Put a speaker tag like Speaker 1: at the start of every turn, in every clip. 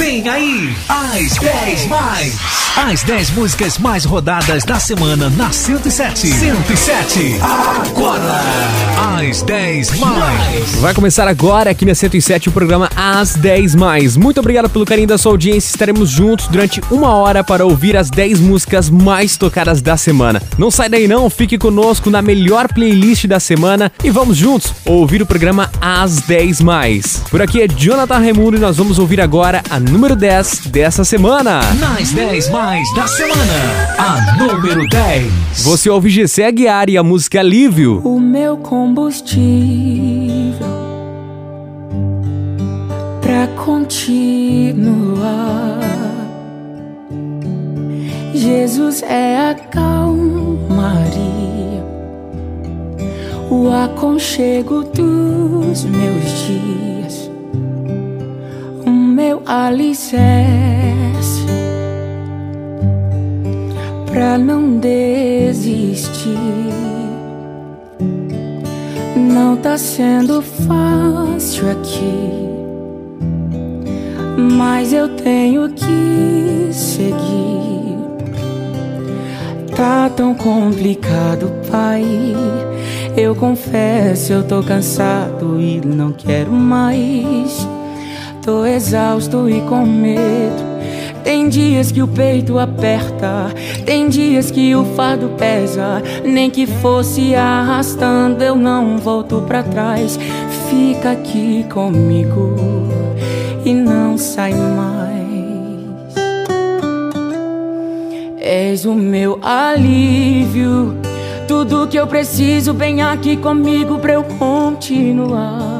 Speaker 1: Vem aí, as 10 mais. As 10 músicas mais rodadas da semana na 107. 107. Agora, as 10 mais.
Speaker 2: Vai começar agora aqui na 107 o programa As 10 Mais. Muito obrigado pelo carinho da sua audiência. Estaremos juntos durante uma hora para ouvir as 10 músicas mais tocadas da semana. Não sai daí não, fique conosco na melhor playlist da semana e vamos juntos ouvir o programa As 10 Mais. Por aqui é Jonathan Raimundo e nós vamos ouvir agora a número 10 dessa semana.
Speaker 1: Nas 10 mais da semana, a número 10.
Speaker 2: Você ouve GC Aguiar e a música Alívio.
Speaker 3: o meu combustível pra continuar. Jesus é a calmaria, o aconchego dos meus dias, meu alicerce pra não desistir. Não tá sendo fácil aqui, mas eu tenho que seguir. Tá tão complicado, pai. Eu confesso, eu tô cansado e não quero mais. Tô exausto e com medo. Tem dias que o peito aperta, tem dias que o fardo pesa. Nem que fosse arrastando, eu não volto pra trás. Fica aqui comigo e não sai mais. És o meu alívio, tudo que eu preciso, bem aqui comigo pra eu continuar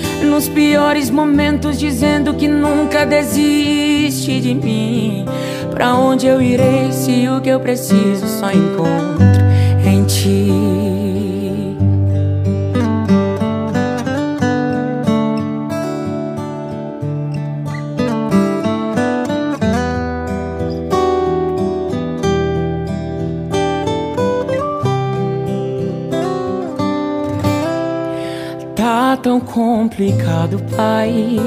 Speaker 3: Nos piores momentos, dizendo que nunca desiste de mim. Pra onde eu irei se o que eu preciso só encontro em ti? Complicado, pai.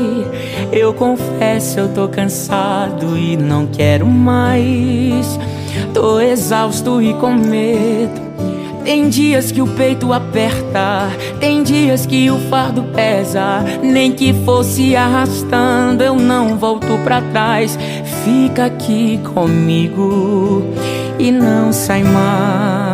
Speaker 3: Eu confesso, eu tô cansado e não quero mais. Tô exausto e com medo. Tem dias que o peito aperta, tem dias que o fardo pesa. Nem que fosse arrastando, eu não volto pra trás. Fica aqui comigo e não sai mais.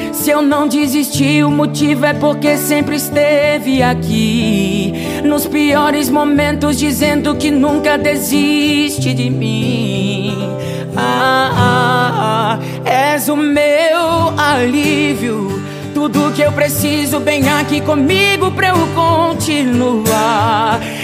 Speaker 3: Se eu não desistir, o motivo é porque sempre esteve aqui. Nos piores momentos, dizendo que nunca desiste de mim. Ah, ah, ah, és o meu alívio. Tudo que eu preciso, bem aqui comigo pra eu continuar.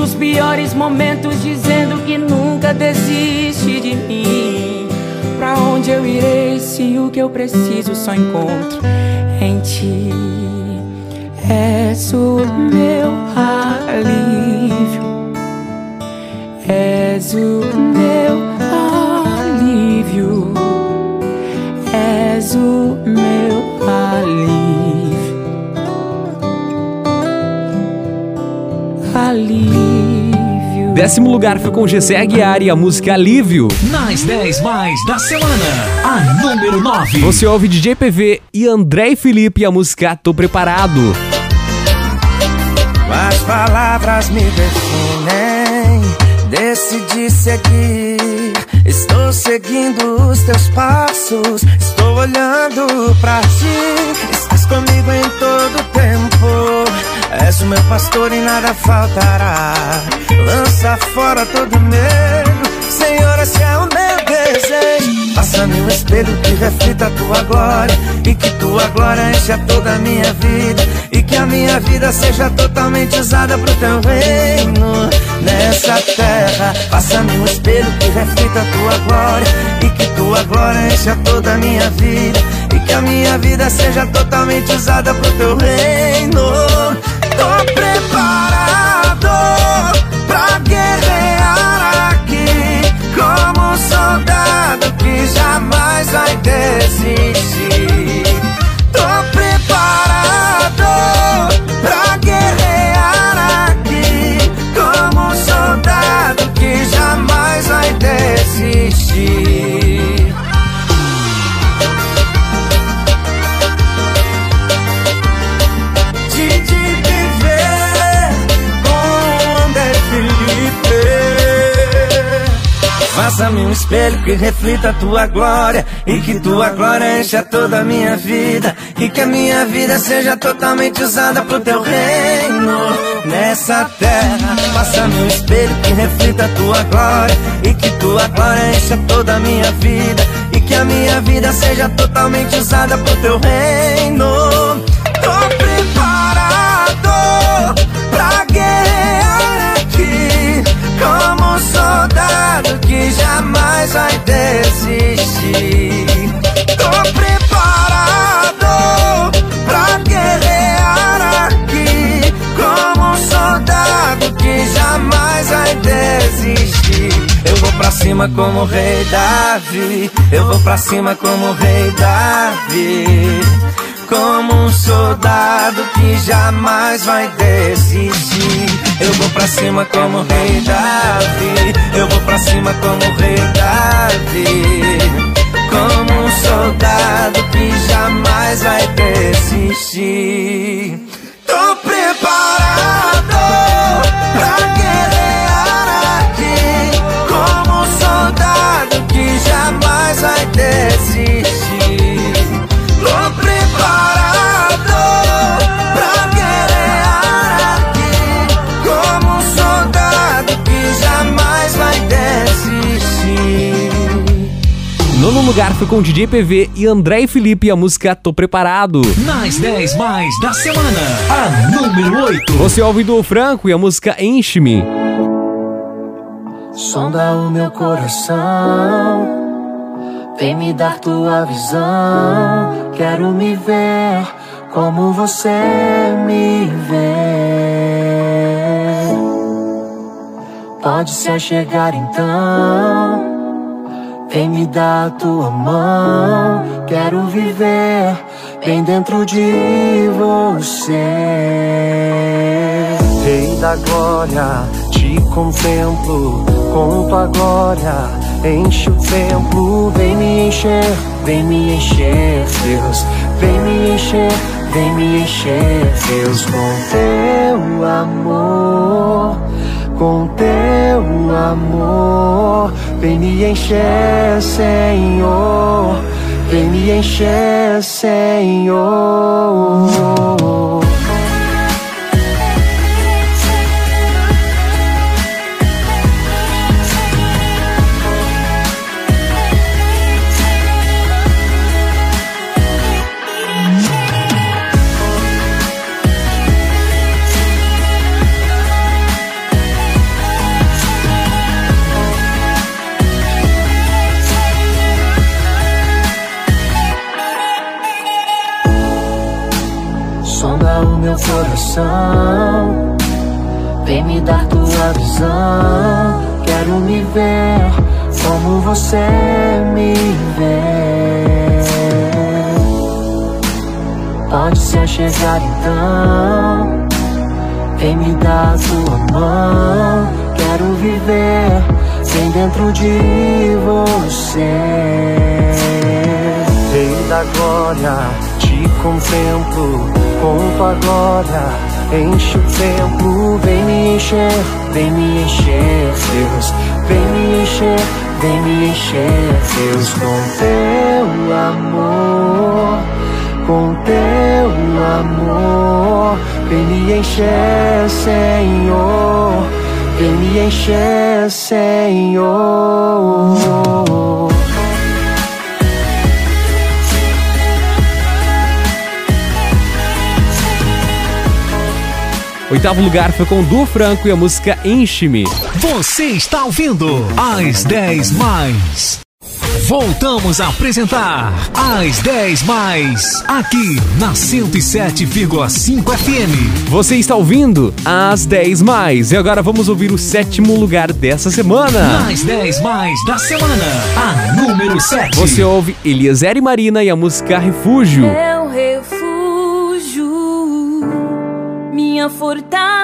Speaker 3: Nos piores momentos, dizendo que nunca desiste de mim. Pra onde eu irei se o que eu preciso só encontro em ti? És o meu alívio, és o meu alívio, és o meu alívio.
Speaker 2: Décimo lugar foi com Gessé Aguiar e a música Alívio.
Speaker 1: Nas 10 mais da semana, a número 9.
Speaker 2: Você ouve DJ PV e André e Felipe e a música Tô Preparado.
Speaker 4: As palavras me definem, decidi seguir. Estou seguindo os teus passos, estou olhando pra ti. Estás comigo em todo tempo. És o meu pastor e nada faltará. Lança fora todo medo, Senhor, esse é o meu desejo. Faça-me um espelho que reflita a tua glória. E que tua glória encha toda a minha vida. E que a minha vida seja totalmente usada pro teu reino. Nessa terra, faça-me um espelho que reflita a tua glória. E que tua glória encha toda a minha vida. E que a minha vida seja totalmente usada pro teu reino. Tô preparado pra guerrear aqui Como um soldado que jamais vai desistir. Tô preparado pra guerrear aqui Como um soldado que jamais vai desistir Faça-me um espelho que reflita a tua glória E que tua glória encha toda a minha vida E que a minha vida seja totalmente usada pro teu reino Nessa terra. Faça-me um espelho que reflita a tua glória E que tua glória encha toda a minha vida E que a minha vida seja totalmente usada pro teu reino desistir. Tô preparado pra guerrear aqui, como um soldado que jamais vai desistir. Eu vou pra cima como o rei Davi, eu vou pra cima como o rei Davi como um soldado que jamais vai desistir. Eu vou pra cima como rei Davi, eu vou pra cima como rei Davi, como um soldado que jamais vai desistir. Tô preparado
Speaker 2: lugar foi com DJ PV e André e Felipe e a música Tô Preparado.
Speaker 1: Nas 10 mais da semana, a número 8.
Speaker 2: Você ouve do Franco e a música Enche-me.
Speaker 4: Sonda o meu coração Vem me dar tua visão. Quero me ver como você me vê. Pode se achegar então. Vem me dar tua mão. Quero viver bem dentro de você. Rei da glória, te contemplo com tua glória Enche o templo, vem me encher, vem me encher, Deus. Vem me encher, vem me encher, Deus, com teu amor, com teu amor. Vem me encher, Senhor, vem me encher, Senhor.
Speaker 5: Dentro de você. Rei da glória, te contemplo com tua glória. Enche o templo, vem me encher, vem me encher, Deus, vem me encher, vem me encher, Deus, com teu amor, com teu amor, vem me encher, Senhor, vem me encher, Senhor.
Speaker 2: Oitavo lugar foi com Du Franco e a música Enche-me.
Speaker 1: Você está ouvindo As 10 Mais. Voltamos a apresentar As 10 Mais, aqui na 107,5 FM.
Speaker 2: Você está ouvindo As 10 Mais. E agora vamos ouvir o sétimo lugar dessa semana.
Speaker 1: As 10 Mais da semana, a número 7.
Speaker 2: Você ouve Eliezer e Marina e a música Refúgio.
Speaker 6: Meu refúgio minha fortaleza,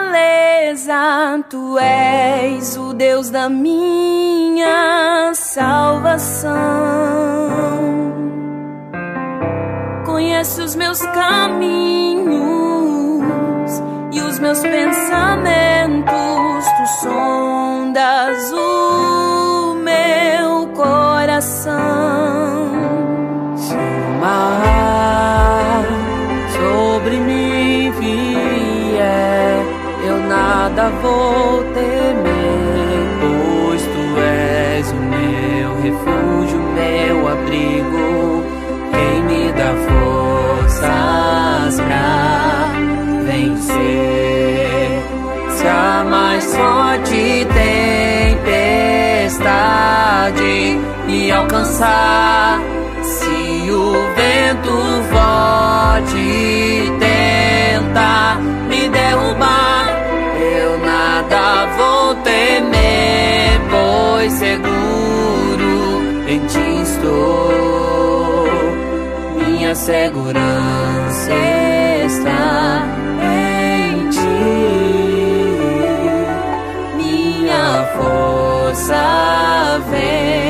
Speaker 6: tu és o Deus da minha salvação. Conhece os meus caminhos e os meus pensamentos, tu sondas o meu coração.
Speaker 7: Se nada vou temer, pois tu és o meu refúgio, meu abrigo, quem me dá forças pra vencer. Se a mais forte tempestade me alcançar, se o vento forte seguro em ti estou. Minha segurança está em ti. Minha força vem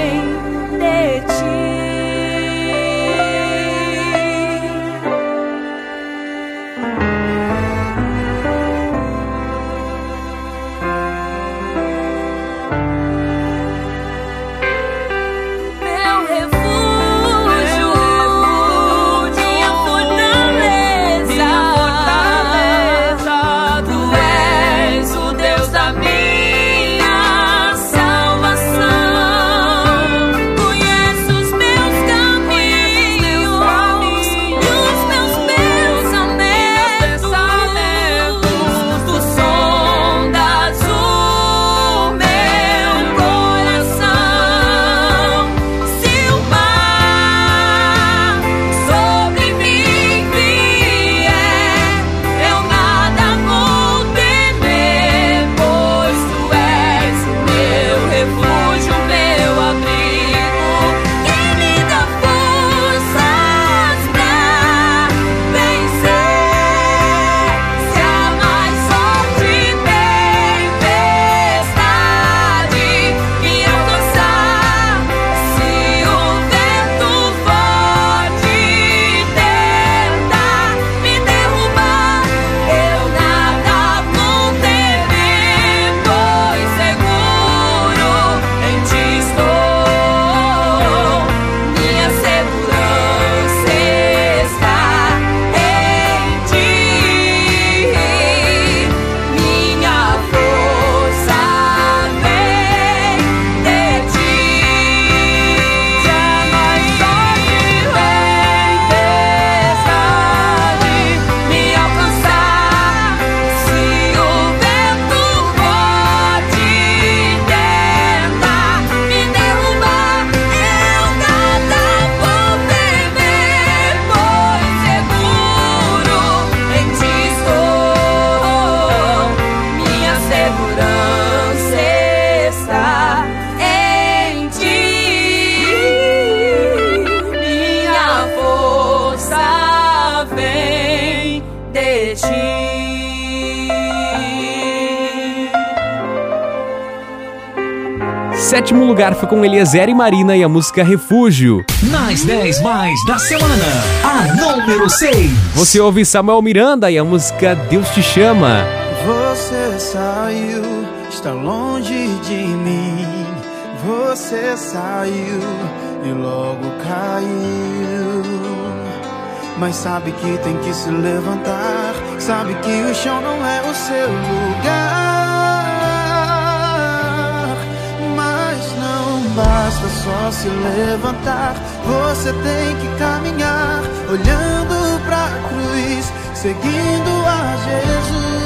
Speaker 2: Sétimo lugar foi com Eliezer e Marina e a música Refúgio.
Speaker 1: Nas 10 mais da semana, a número 6.
Speaker 2: Você ouve Samuel Miranda e a música Deus te chama.
Speaker 8: Você saiu, está longe de mim. Você saiu e logo caiu. Mas sabe que tem que se levantar. Sabe que o chão não é o seu lugar. Basta só se levantar. Você tem que caminhar, olhando pra cruz, seguindo a Jesus.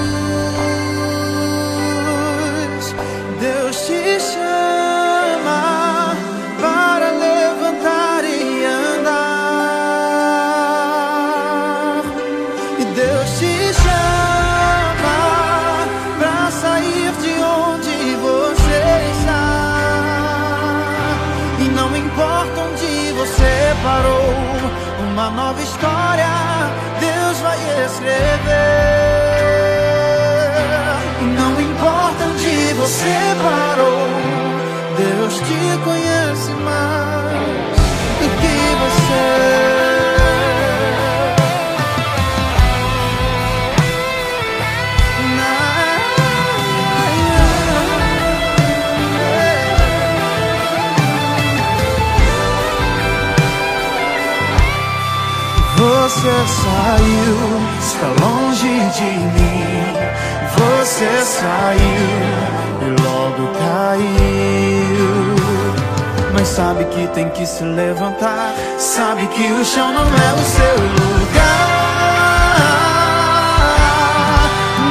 Speaker 8: Saiu, está longe de mim. Você saiu e logo caiu. Mas sabe que tem que se levantar. Sabe que o chão não é o seu lugar.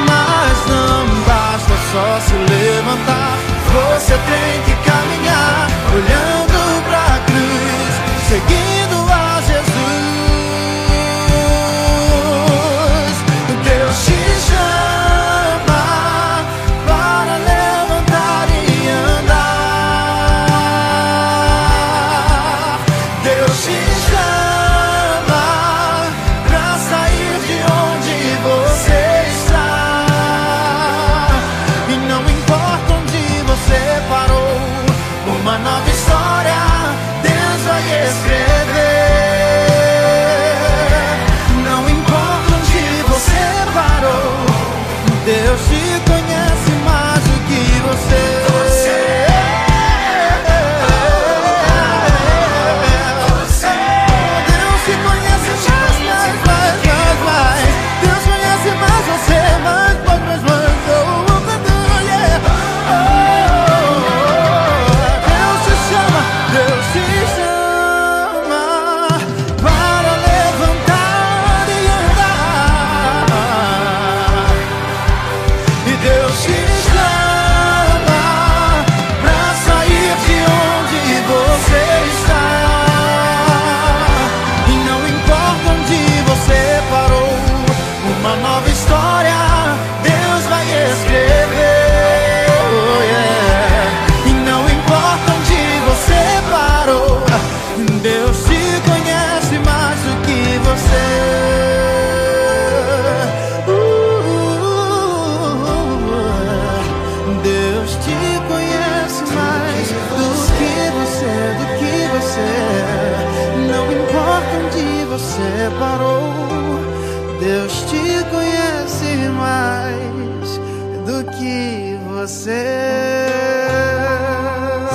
Speaker 8: Mas não basta só se levantar. Você tem que caminhar, olhando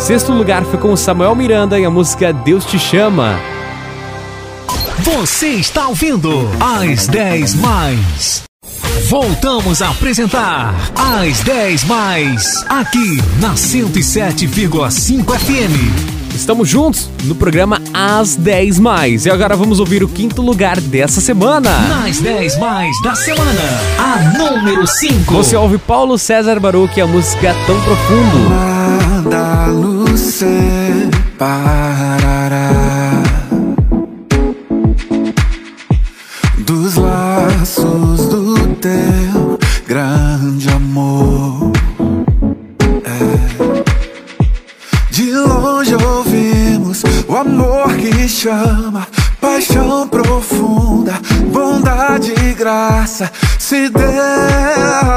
Speaker 2: Sexto lugar foi com Samuel Miranda e a música Deus te chama.
Speaker 1: Você está ouvindo As 10 Mais. Voltamos a apresentar As 10 Mais, aqui na 107,5 FM.
Speaker 2: Estamos juntos no programa As 10 Mais. E agora vamos ouvir o quinto lugar dessa semana.
Speaker 1: Nas 10 Mais da semana, a número 5.
Speaker 2: Você ouve Paulo César Baruch e a música Tão Profundo.
Speaker 9: Nada nos separará dos laços do teu grande amor. É. De longe ouvimos o amor que chama, paixão profunda, bondade e graça se derramando.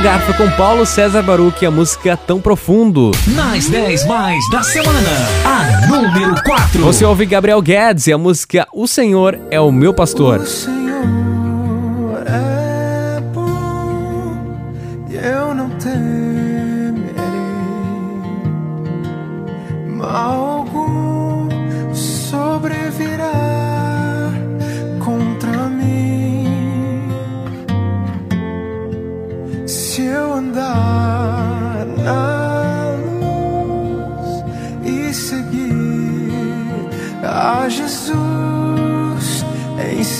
Speaker 2: Paulo Garfa com Paulo César Baruch e a música Tão Profundo.
Speaker 1: Nas 10 mais da semana, a número 4.
Speaker 2: Você ouve Gabriel Guedes e a música O Senhor é o meu pastor.
Speaker 10: O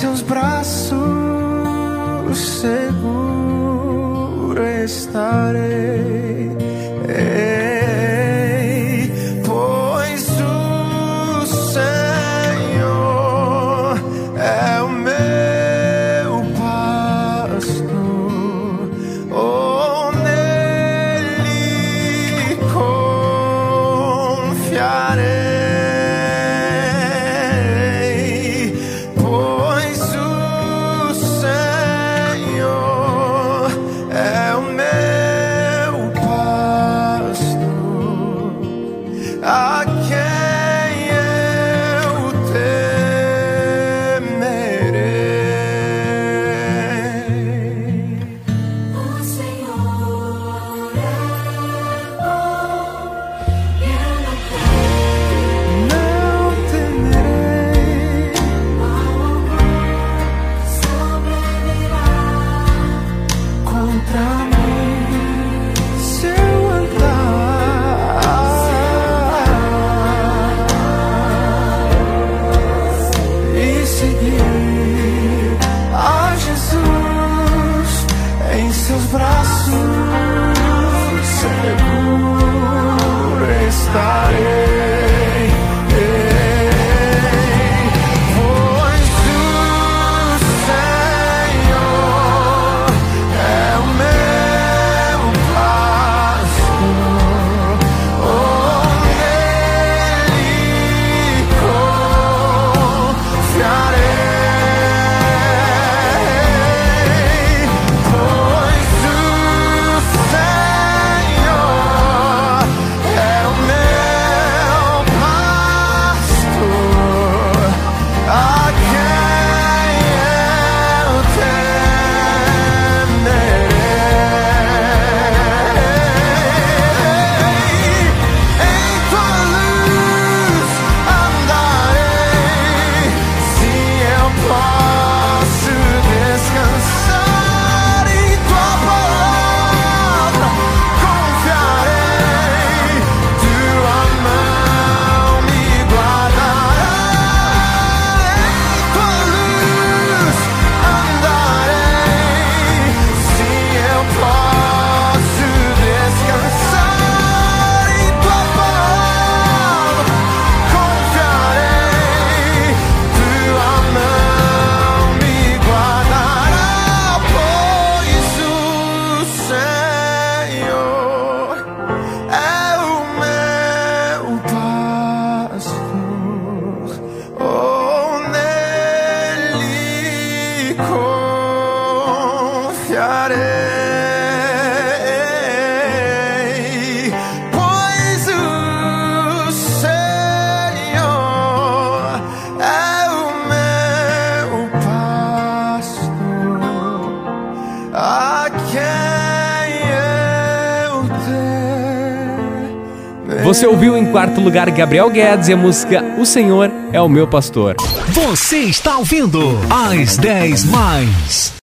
Speaker 10: seus braços seguro estarei.
Speaker 2: Você ouviu em quarto lugar Gabriel Guedes e a música O Senhor é o Meu Pastor.
Speaker 1: Você está ouvindo As 10 Mais.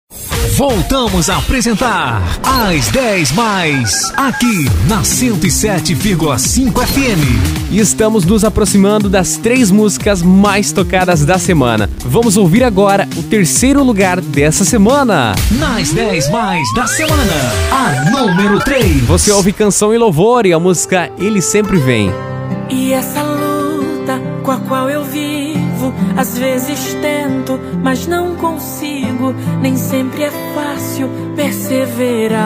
Speaker 1: Voltamos a apresentar As 10 Mais, aqui na 107,5 FM.
Speaker 2: E estamos nos aproximando das três músicas mais tocadas da semana. Vamos ouvir agora o terceiro lugar dessa semana.
Speaker 1: Nas 10 Mais da semana, a número 3.
Speaker 2: Você ouve Canção e Louvor e a música Ele Sempre Vem.
Speaker 11: E essa luta com a qual vivo, às vezes tento, mas não consigo. Nem sempre é fácil perseverar.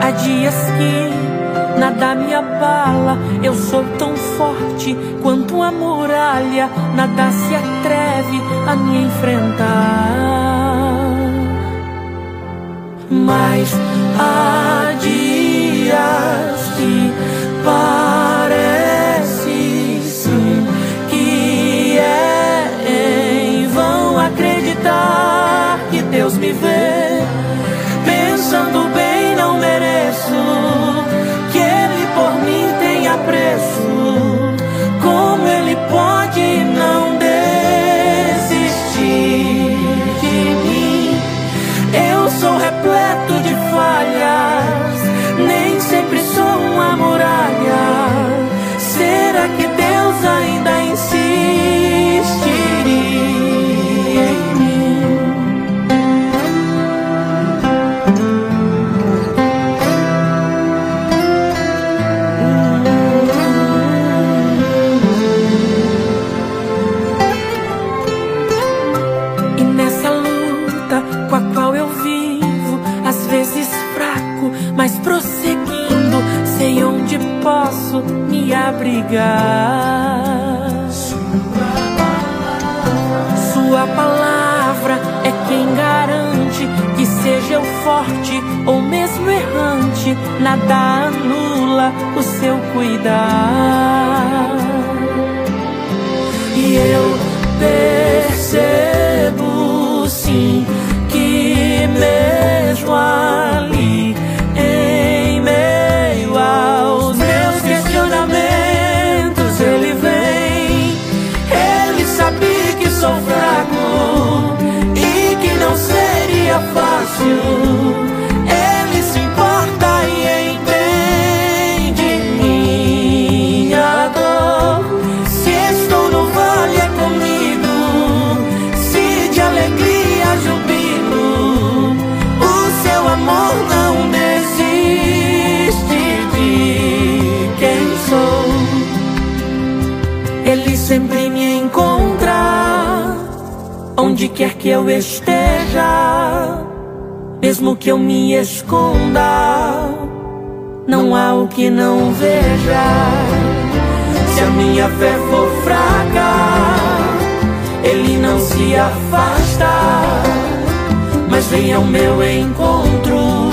Speaker 11: Há dias que nada me abala, eu sou tão forte quanto uma muralha, nada se atreve a me enfrentar. Abrigar. Sua palavra é quem garante que seja eu forte ou mesmo errante, nada anula o seu cuidar. E eu percebo sim que mesmo ali, seria fácil. Quer que eu esteja, mesmo que eu me esconda, não há o que não veja. Se a minha fé for fraca, ele não se afasta, mas vem ao meu encontro,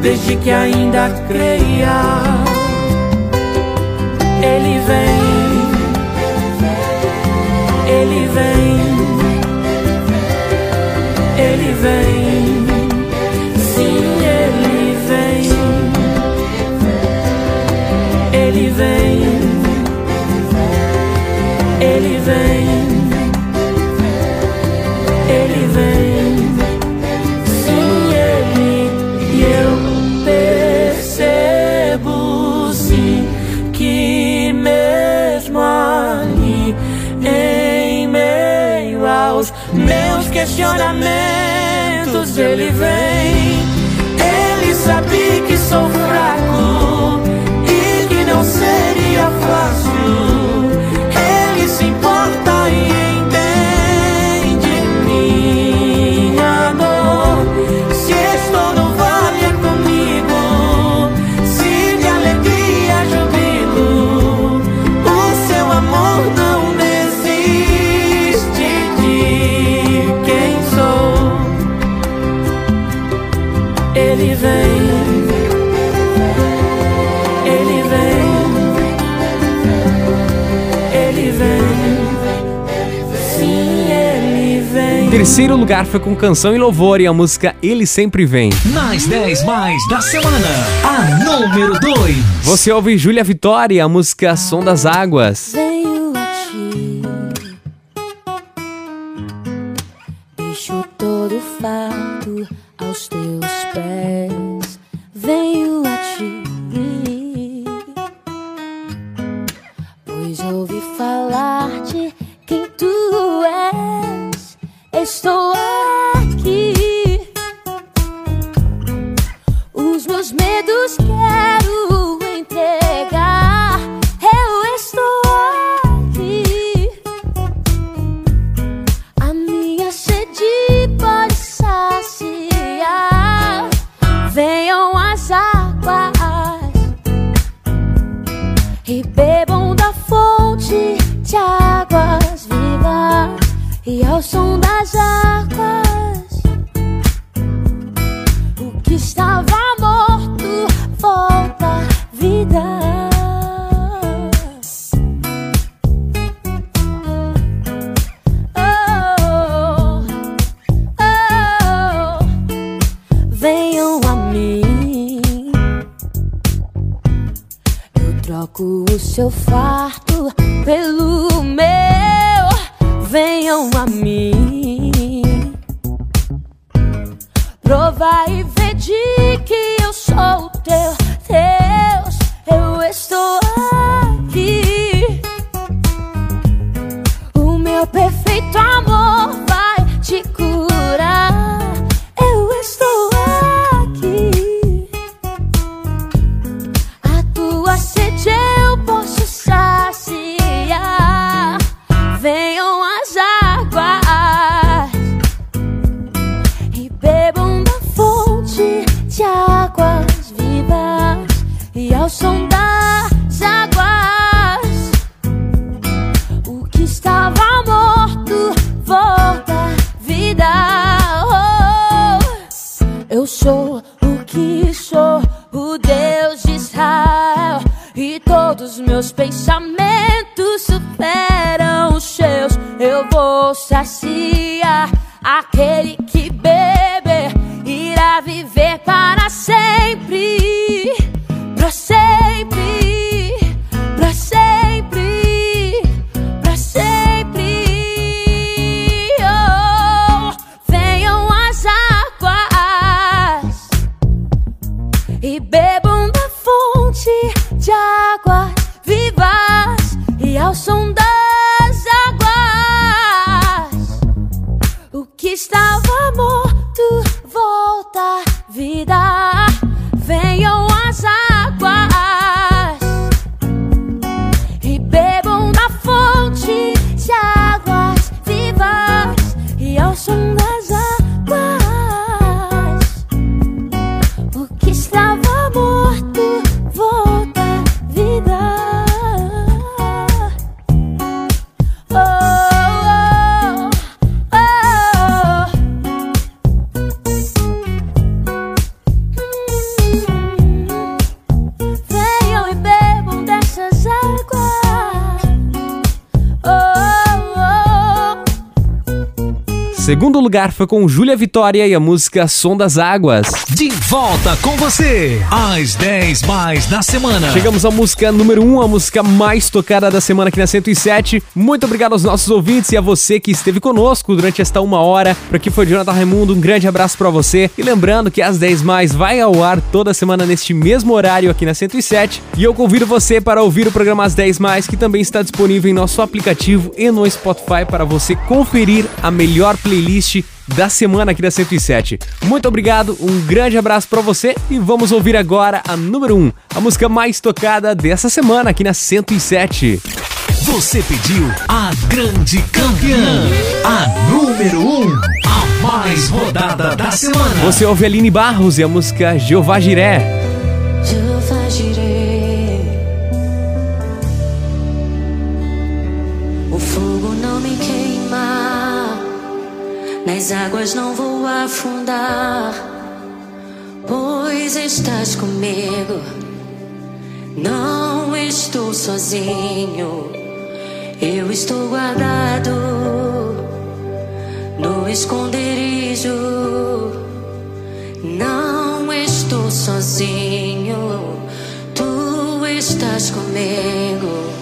Speaker 11: desde que ainda creia. Ele vem, ele vem, questionamentos ele vem. Ele sabia que sou fraco e que não seria fácil Ele
Speaker 3: vem. Sim, ele vem.
Speaker 2: Terceiro lugar foi com canção e louvor e a música Ele Sempre Vem.
Speaker 1: Nas 10 mais da semana, a número 2.
Speaker 2: Você ouve Júlia Vitória e a música Som das Águas.
Speaker 12: Venho troco o seu farto pelo meu. Venham a mim. Provar e para
Speaker 2: lugar foi com Júlia Vitória e a música Som das Águas.
Speaker 1: De volta com você, às 10 mais da semana.
Speaker 2: Chegamos à música número 1, um, a música mais tocada da semana aqui na 107. Muito obrigado aos nossos ouvintes e a você que esteve conosco durante esta uma hora. Por aqui foi Jonathan Raimundo, um grande abraço pra você. E lembrando que às 10 mais vai ao ar toda semana neste mesmo horário aqui na 107. E eu convido você para ouvir o programa Às 10 mais, que também está disponível em nosso aplicativo e no Spotify para você conferir a melhor playlist da semana aqui da 107. Muito obrigado, um grande abraço pra você e vamos ouvir agora a número 1, a música mais tocada dessa semana aqui na 107.
Speaker 1: Você pediu a grande campeã, a número 1, a mais rodada da semana.
Speaker 2: Você ouve Aline Barros e a música Jeová Jiré.
Speaker 12: Jeová. Nas águas não vou afundar,
Speaker 7: pois estás comigo. Não estou sozinho, eu estou guardado no esconderijo. Não estou sozinho, tu estás comigo.